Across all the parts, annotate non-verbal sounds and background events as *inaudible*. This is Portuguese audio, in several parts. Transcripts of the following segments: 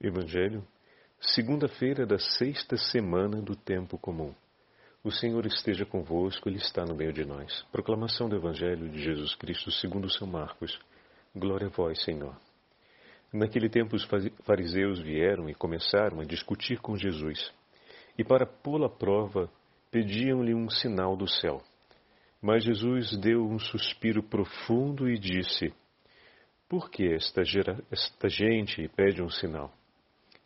Evangelho, segunda-feira da sexta semana do tempo comum. O Senhor esteja convosco, Ele está no meio de nós. Proclamação do Evangelho de Jesus Cristo segundo São Marcos. Glória a vós, Senhor. Naquele tempo os fariseus vieram e começaram a discutir com Jesus. E para pô-lo à prova, pediam-lhe um sinal do céu. Mas Jesus deu um suspiro profundo e disse: Por que esta, esta gente pede um sinal?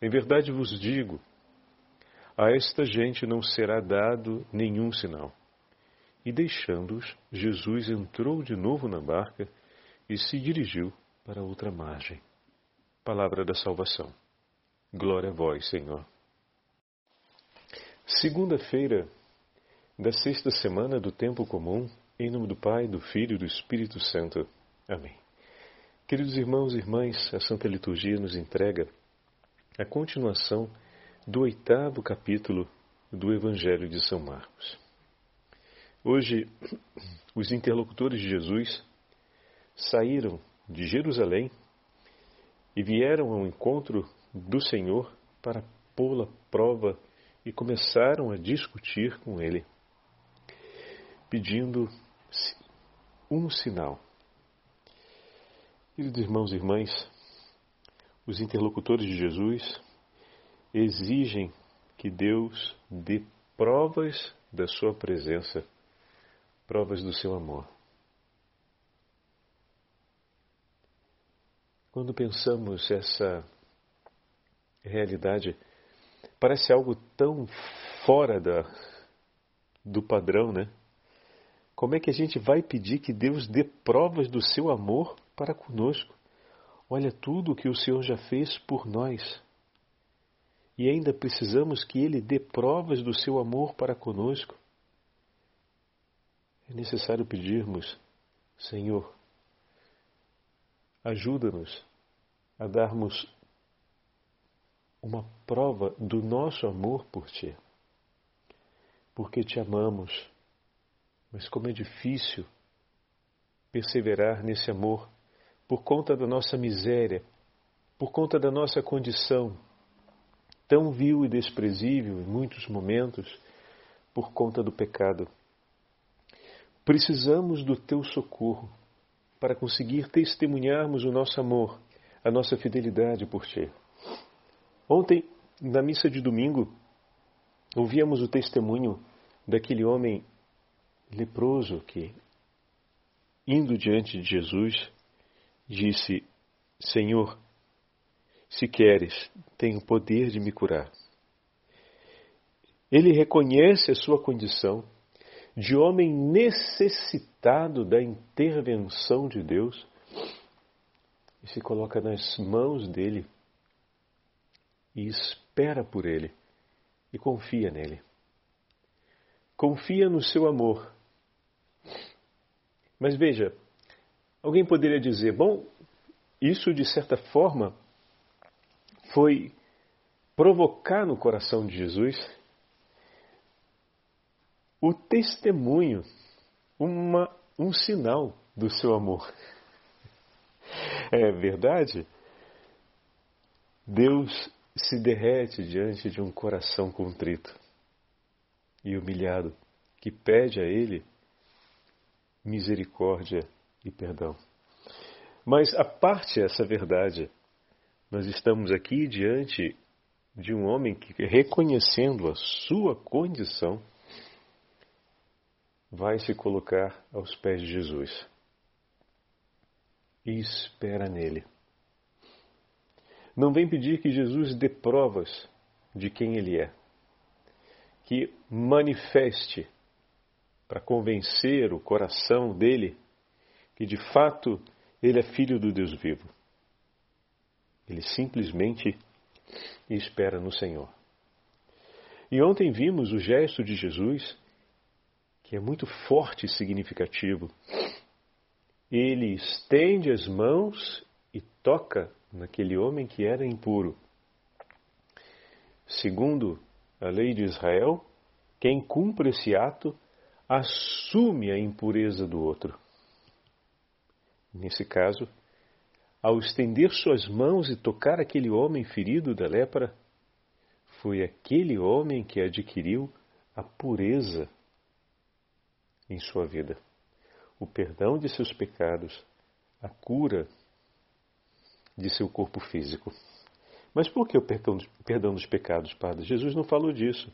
Em verdade vos digo, a esta gente não será dado nenhum sinal. E deixando-os, Jesus entrou de novo na barca e se dirigiu para outra margem. Palavra da salvação. Glória a vós, Senhor. Segunda-feira da sexta semana do tempo comum, em nome do Pai, do Filho e do Espírito Santo. Amém. Queridos irmãos e irmãs, a Santa Liturgia nos entrega a continuação do oitavo capítulo do Evangelho de São Marcos. Hoje, *clears throat* os interlocutores de Jesus saíram de Jerusalém e vieram ao encontro do Senhor para pô-la prova e começaram a discutir com ele, pedindo um sinal. Queridos irmãos e irmãs, os interlocutores de Jesus exigem que Deus dê provas da sua presença, provas do seu amor. Quando pensamos essa realidade, parece algo tão fora da, do padrão, né? Como é que a gente vai pedir que Deus dê provas do seu amor para conosco? Olha tudo o que o Senhor já fez por nós. E ainda precisamos que Ele dê provas do seu amor para conosco. É necessário pedirmos, Senhor, ajuda-nos a darmos uma prova do nosso amor por Ti. Porque te amamos, mas como é difícil perseverar nesse amor por conta da nossa miséria, por conta da nossa condição tão vil e desprezível em muitos momentos, por conta do pecado. Precisamos do teu socorro para conseguir testemunharmos o nosso amor, a nossa fidelidade por ti. Ontem, na missa de domingo, ouvíamos o testemunho daquele homem leproso que, indo diante de Jesus, disse: Senhor, se queres, tenho poder de me curar. Ele reconhece a sua condição de homem necessitado da intervenção de Deus e se coloca nas mãos dele e espera por ele e confia nele. Confia no seu amor. Mas veja, Alguém poderia dizer, bom, isso de certa forma foi provocar no coração de Jesus o testemunho, uma, um sinal do seu amor. *laughs* É verdade? Deus se derrete diante de um coração contrito e humilhado que pede a Ele misericórdia e perdão. Mas a parte essa verdade, nós estamos aqui diante de um homem que, reconhecendo a sua condição, vai se colocar aos pés de Jesus e espera nele. Não vem pedir que Jesus dê provas de quem ele é, que manifeste para convencer o coração dele que de fato ele é filho do Deus vivo. Ele simplesmente espera no Senhor. E ontem vimos o gesto de Jesus, que é muito forte e significativo. Ele estende as mãos e toca naquele homem que era impuro. Segundo a lei de Israel, quem cumpre esse ato assume a impureza do outro. Nesse caso, ao estender suas mãos e tocar aquele homem ferido da lepra, foi aquele homem que adquiriu a pureza em sua vida, o perdão de seus pecados, a cura de seu corpo físico. Mas por que o perdão, dos pecados, Padre? Jesus não falou disso.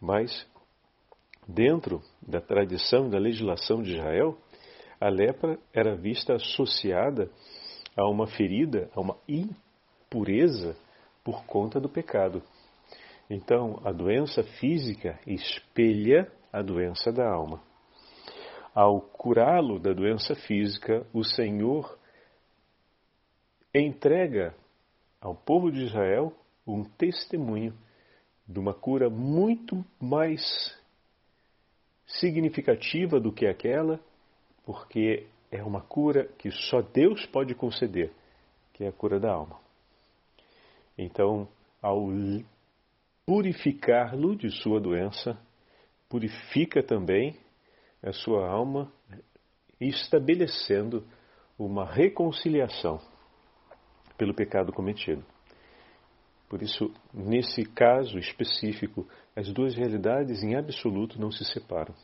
Mas, dentro da tradição, da legislação de Israel, a lepra era vista associada a uma ferida, a uma impureza por conta do pecado. Então, a doença física espelha a doença da alma. Ao curá-lo da doença física, o Senhor entrega ao povo de Israel um testemunho de uma cura muito mais significativa do que aquela, porque é uma cura que só Deus pode conceder, que é a cura da alma. Então, ao purificá-lo de sua doença, purifica também a sua alma, estabelecendo uma reconciliação pelo pecado cometido. Por isso, nesse caso específico, as duas realidades em absoluto não se separam.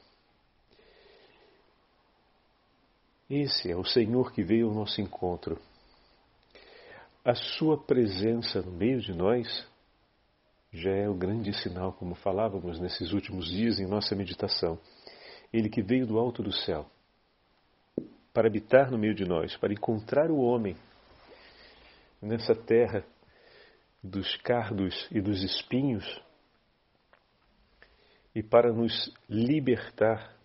Esse é o Senhor que veio ao nosso encontro. A Sua presença no meio de nós já é o grande sinal, como falávamos nesses últimos dias em nossa meditação. Ele que veio do alto do céu para habitar no meio de nós, para encontrar o homem nessa terra dos cardos e dos espinhos e para nos libertar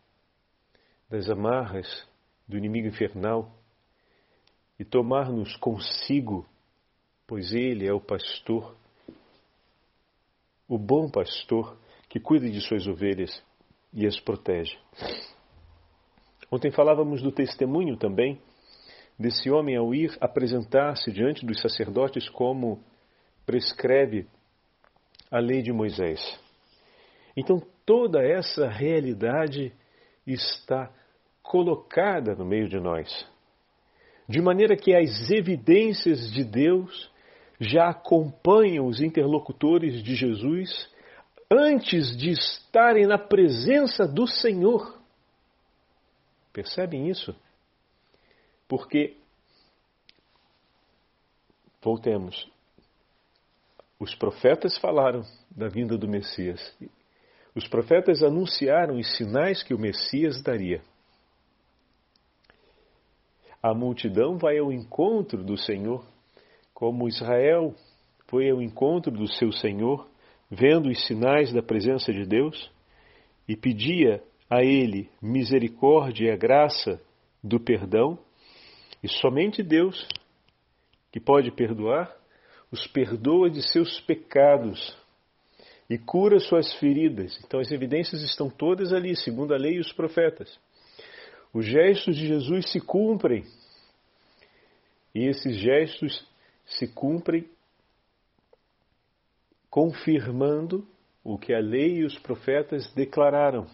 das amarras do inimigo infernal e tomar-nos consigo, pois Ele é o pastor, o bom pastor que cuida de suas ovelhas e as protege. Ontem falávamos do testemunho também desse homem ao ir apresentar-se diante dos sacerdotes como prescreve a lei de Moisés. Então toda essa realidade está colocada no meio de nós, de maneira que as evidências de Deus já acompanham os interlocutores de Jesus antes de estarem na presença do Senhor. Percebem isso? Porque, voltemos, os profetas falaram da vinda do Messias. Os profetas anunciaram os sinais que o Messias daria. A multidão vai ao encontro do Senhor, como Israel foi ao encontro do seu Senhor, vendo os sinais da presença de Deus, e pedia a Ele misericórdia e a graça do perdão e somente Deus, que pode perdoar, os perdoa de seus pecados e cura suas feridas. Então as evidências estão todas ali, segundo a lei e os profetas. Os gestos de Jesus se cumprem. E esses gestos se cumprem confirmando o que a lei e os profetas declararam.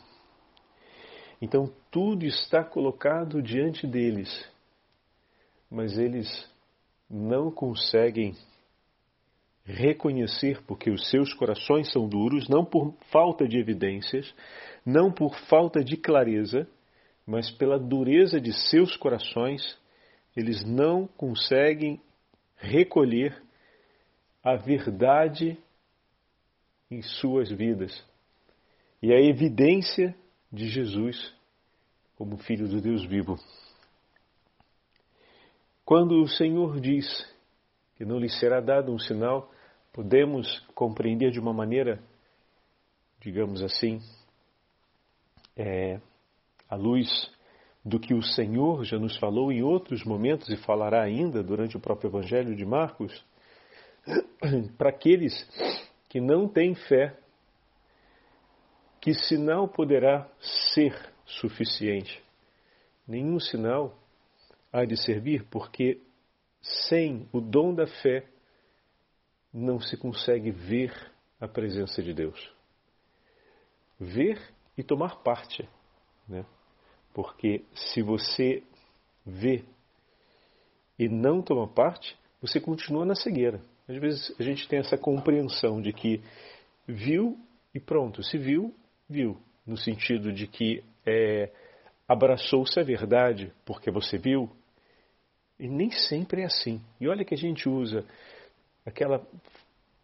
Então tudo está colocado diante deles mas eles não conseguem reconhecer porque os seus corações são duros, não por falta de evidências, não por falta de clareza, mas pela dureza de seus corações, eles não conseguem recolher a verdade em suas vidas e a evidência de Jesus como Filho do Deus vivo. Quando o Senhor diz que não lhe será dado um sinal, podemos compreender de uma maneira, digamos assim, é, à luz do que o Senhor já nos falou em outros momentos e falará ainda durante o próprio Evangelho de Marcos, *clears throat* para aqueles que não têm fé, que sinal poderá ser suficiente? Nenhum sinal há de servir, porque sem o dom da fé não se consegue ver a presença de Deus. Ver e tomar parte, né? Porque se você vê e não toma parte, você continua na cegueira. Às vezes a gente tem essa compreensão de que viu e pronto, se viu, viu, no sentido de que é, abraçou-se a verdade porque você viu, e nem sempre é assim. E olha que a gente usa aquela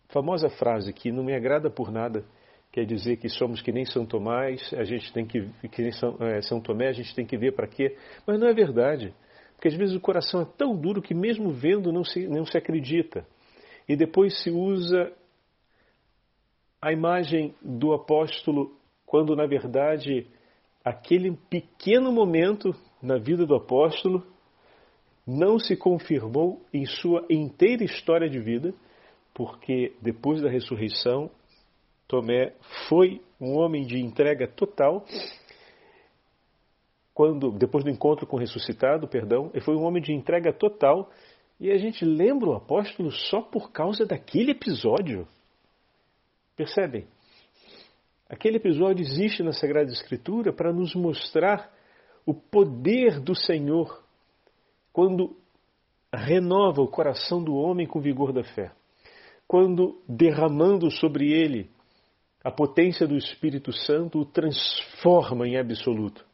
famosa frase que não me agrada por nada, quer dizer que somos que nem São Tomás, a gente tem que, que nem São, é, São Tomé, a gente tem que ver para quê. Mas não é verdade. Porque às vezes o coração é tão duro que mesmo vendo não se, não se acredita. E depois se usa a imagem do apóstolo quando na verdade aquele pequeno momento na vida do apóstolo não se confirmou em sua inteira história de vida, porque depois da ressurreição, Tomé foi um homem de entrega total. Quando depois do encontro com o ressuscitado, perdão, ele foi um homem de entrega total, e a gente lembra o apóstolo só por causa daquele episódio. Percebem? Aquele episódio existe na Sagrada Escritura para nos mostrar o poder do Senhor quando renova o coração do homem com vigor da fé, quando derramando sobre ele a potência do Espírito Santo o transforma em absoluto.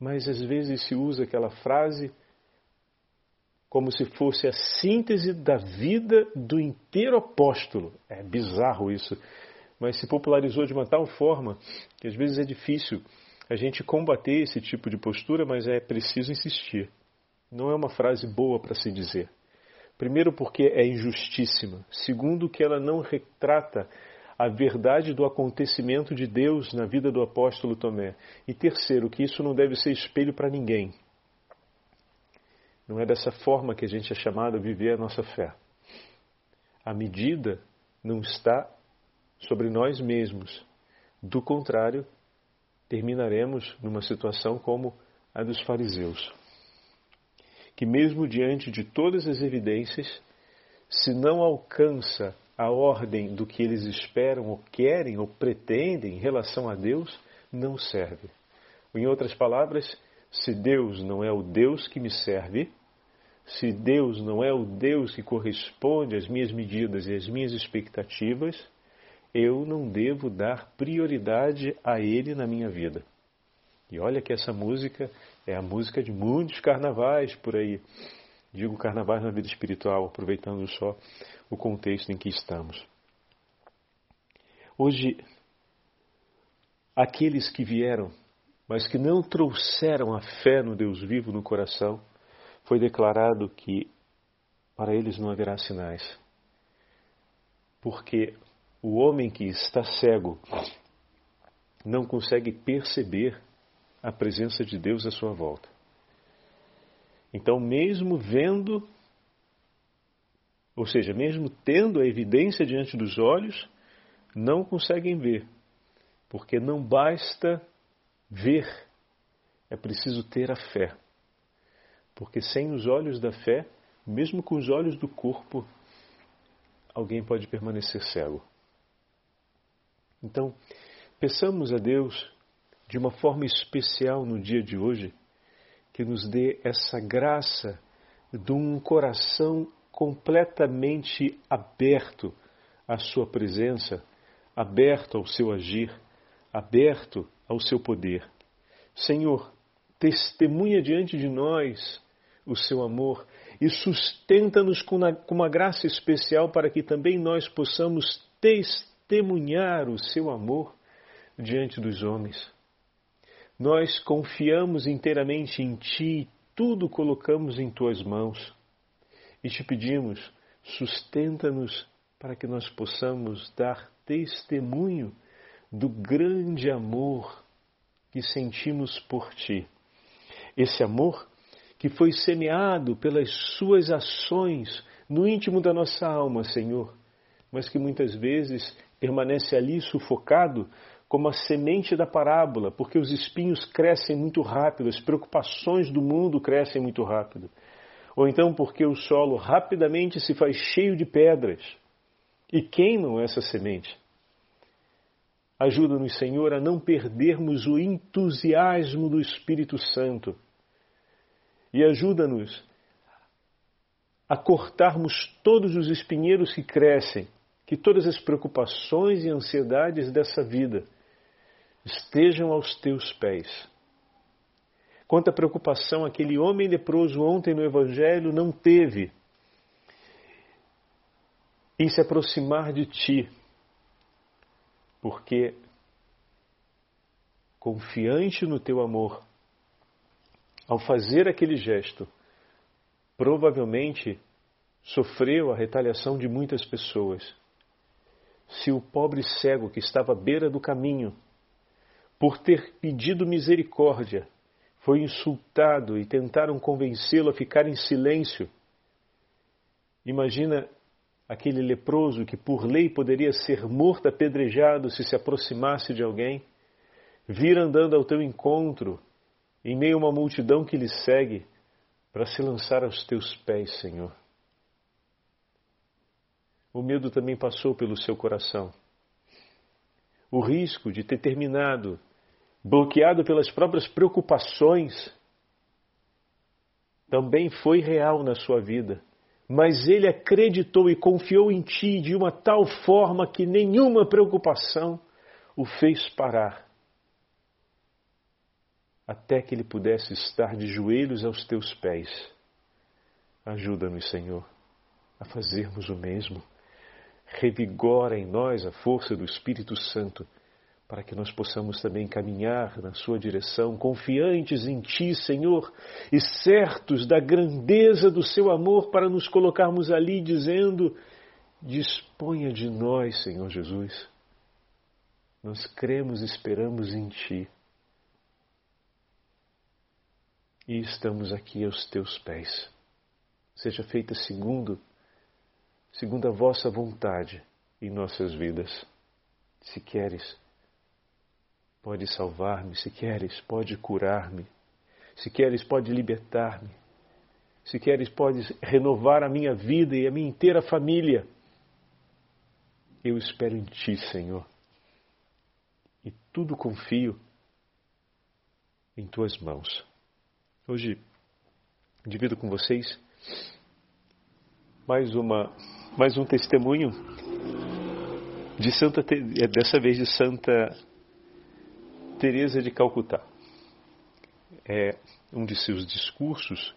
Mas às vezes se usa aquela frase como se fosse a síntese da vida do inteiro apóstolo. É bizarro isso, mas se popularizou de uma tal forma que às vezes é difícil a gente combater esse tipo de postura, mas é preciso insistir. Não é uma frase boa para se dizer. Primeiro, porque é injustíssima. Segundo, que ela não retrata a verdade do acontecimento de Deus na vida do apóstolo Tomé. E terceiro, que isso não deve ser espelho para ninguém. Não é dessa forma que a gente é chamado a viver a nossa fé. A medida não está sobre nós mesmos. Do contrário, terminaremos numa situação como a dos fariseus, que, mesmo diante de todas as evidências, se não alcança a ordem do que eles esperam ou querem ou pretendem em relação a Deus, não serve. Em outras palavras, se Deus não é o Deus que me serve, se Deus não é o Deus que corresponde às minhas medidas e às minhas expectativas, eu não devo dar prioridade a Ele na minha vida. E olha que essa música é a música de muitos carnavais por aí. Digo carnavais na vida espiritual, aproveitando só o contexto em que estamos. Hoje, aqueles que vieram, mas que não trouxeram a fé no Deus vivo no coração, foi declarado que para eles não haverá sinais. Porque o homem que está cego não consegue perceber a presença de Deus à sua volta. Então, mesmo vendo, ou seja, mesmo tendo a evidência diante dos olhos, não conseguem ver, porque não basta ver, é preciso ter a fé. Porque sem os olhos da fé, mesmo com os olhos do corpo, alguém pode permanecer cego. Então, peçamos a Deus de uma forma especial no dia de hoje que nos dê essa graça de um coração completamente aberto à Sua presença, aberto ao seu agir, aberto ao seu poder. Senhor, testemunha diante de nós o seu amor e sustenta-nos com uma graça especial para que também nós possamos testemunhar o seu amor diante dos homens. Nós confiamos inteiramente em Ti e tudo colocamos em Tuas mãos. E te pedimos, sustenta-nos para que nós possamos dar testemunho do grande amor que sentimos por Ti. Esse amor que foi semeado pelas Suas ações no íntimo da nossa alma, Senhor, mas que muitas vezes permanece ali sufocado como a semente da parábola, porque os espinhos crescem muito rápido, as preocupações do mundo crescem muito rápido. Ou então porque o solo rapidamente se faz cheio de pedras e queimam essa semente. Ajuda-nos, Senhor, a não perdermos o entusiasmo do Espírito Santo. E ajuda-nos a cortarmos todos os espinheiros que crescem, que todas as preocupações e ansiedades dessa vida estejam aos teus pés. Quanta preocupação aquele homem leproso ontem no Evangelho não teve em se aproximar de ti, porque, confiante no teu amor, ao fazer aquele gesto, provavelmente sofreu a retaliação de muitas pessoas. Se o pobre cego que estava à beira do caminho, por ter pedido misericórdia, foi insultado e tentaram convencê-lo a ficar em silêncio, imagina aquele leproso que por lei poderia ser morto apedrejado se se aproximasse de alguém, vir andando ao teu encontro, em meio a uma multidão que lhe segue, para se lançar aos teus pés, Senhor. O medo também passou pelo seu coração. O risco de ter terminado bloqueado pelas próprias preocupações também foi real na sua vida. Mas ele acreditou e confiou em ti de uma tal forma que nenhuma preocupação o fez parar até que ele pudesse estar de joelhos aos teus pés. Ajuda-nos, Senhor, a fazermos o mesmo. Revigora em nós a força do Espírito Santo, para que nós possamos também caminhar na Sua direção, confiantes em Ti, Senhor, e certos da grandeza do Seu amor, para nos colocarmos ali dizendo: Disponha de nós, Senhor Jesus. Nós cremos e esperamos em Ti e estamos aqui aos teus pés. Seja feita segundo, segundo a vossa vontade em nossas vidas. Se queres, pode salvar-me, se queres, pode curar-me, se queres, pode libertar-me, se queres, pode renovar a minha vida e a minha inteira família. Eu espero em Ti, Senhor, e tudo confio em Tuas mãos. Hoje divido com vocês mais uma mais um testemunho de Santa é, dessa vez de Santa Teresa de Calcutá. É um de seus discursos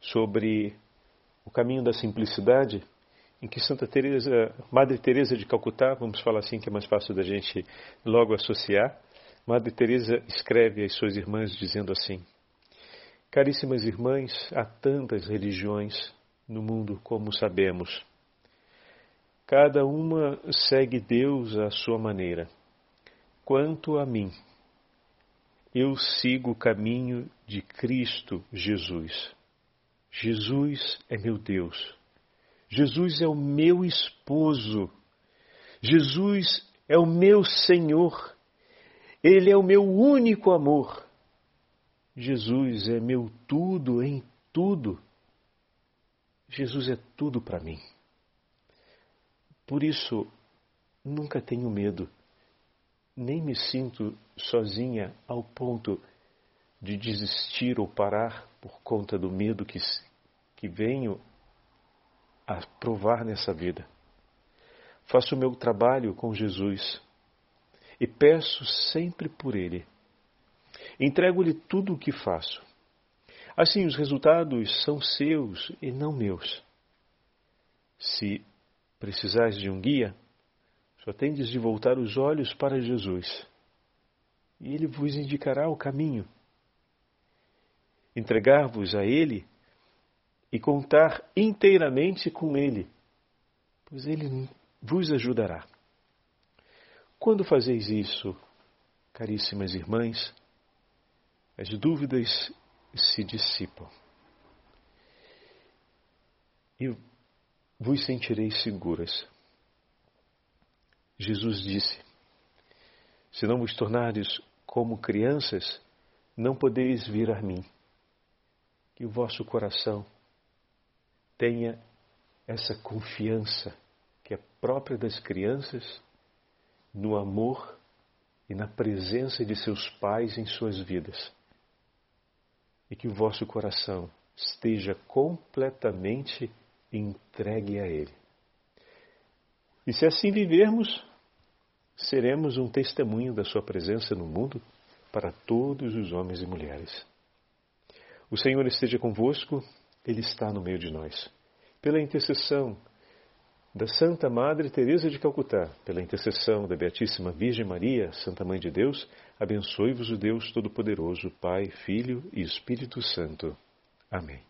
sobre o caminho da simplicidade, em que Santa Teresa, Madre Teresa de Calcutá, vamos falar assim que é mais fácil da gente logo associar, Madre Teresa escreve às suas irmãs dizendo assim: Caríssimas irmãs, há tantas religiões no mundo como sabemos. Cada uma segue Deus à sua maneira. Quanto a mim, eu sigo o caminho de Cristo Jesus. Jesus é meu Deus. Jesus é o meu esposo. Jesus é o meu Senhor ele é o meu único amor. Jesus é meu tudo em tudo. Jesus é tudo para mim. Por isso, nunca tenho medo, nem me sinto sozinha ao ponto de desistir ou parar por conta do medo que, que venho a provar nessa vida. Faço o meu trabalho com Jesus e peço sempre por ele. Entrego-lhe tudo o que faço. Assim, os resultados são seus e não meus. Se precisais de um guia, só tendes de voltar os olhos para Jesus, e ele vos indicará o caminho. Entregar-vos a ele e contar inteiramente com ele, pois ele vos ajudará. Quando fazeis isso, caríssimas irmãs, as dúvidas se dissipam e vos sentireis seguras. Jesus disse: Se não vos tornares como crianças, não podeis vir a mim. Que o vosso coração tenha essa confiança que é própria das crianças no amor e na presença de seus pais em suas vidas. E que o vosso coração esteja completamente entregue a Ele. E se assim vivermos, seremos um testemunho da Sua presença no mundo para todos os homens e mulheres. O Senhor esteja convosco, Ele está no meio de nós. Pela intercessão da Santa Madre Teresa de Calcutá, pela intercessão da Beatíssima Virgem Maria, Santa Mãe de Deus, abençoe-vos o Deus Todo-Poderoso, Pai, Filho e Espírito Santo. Amém.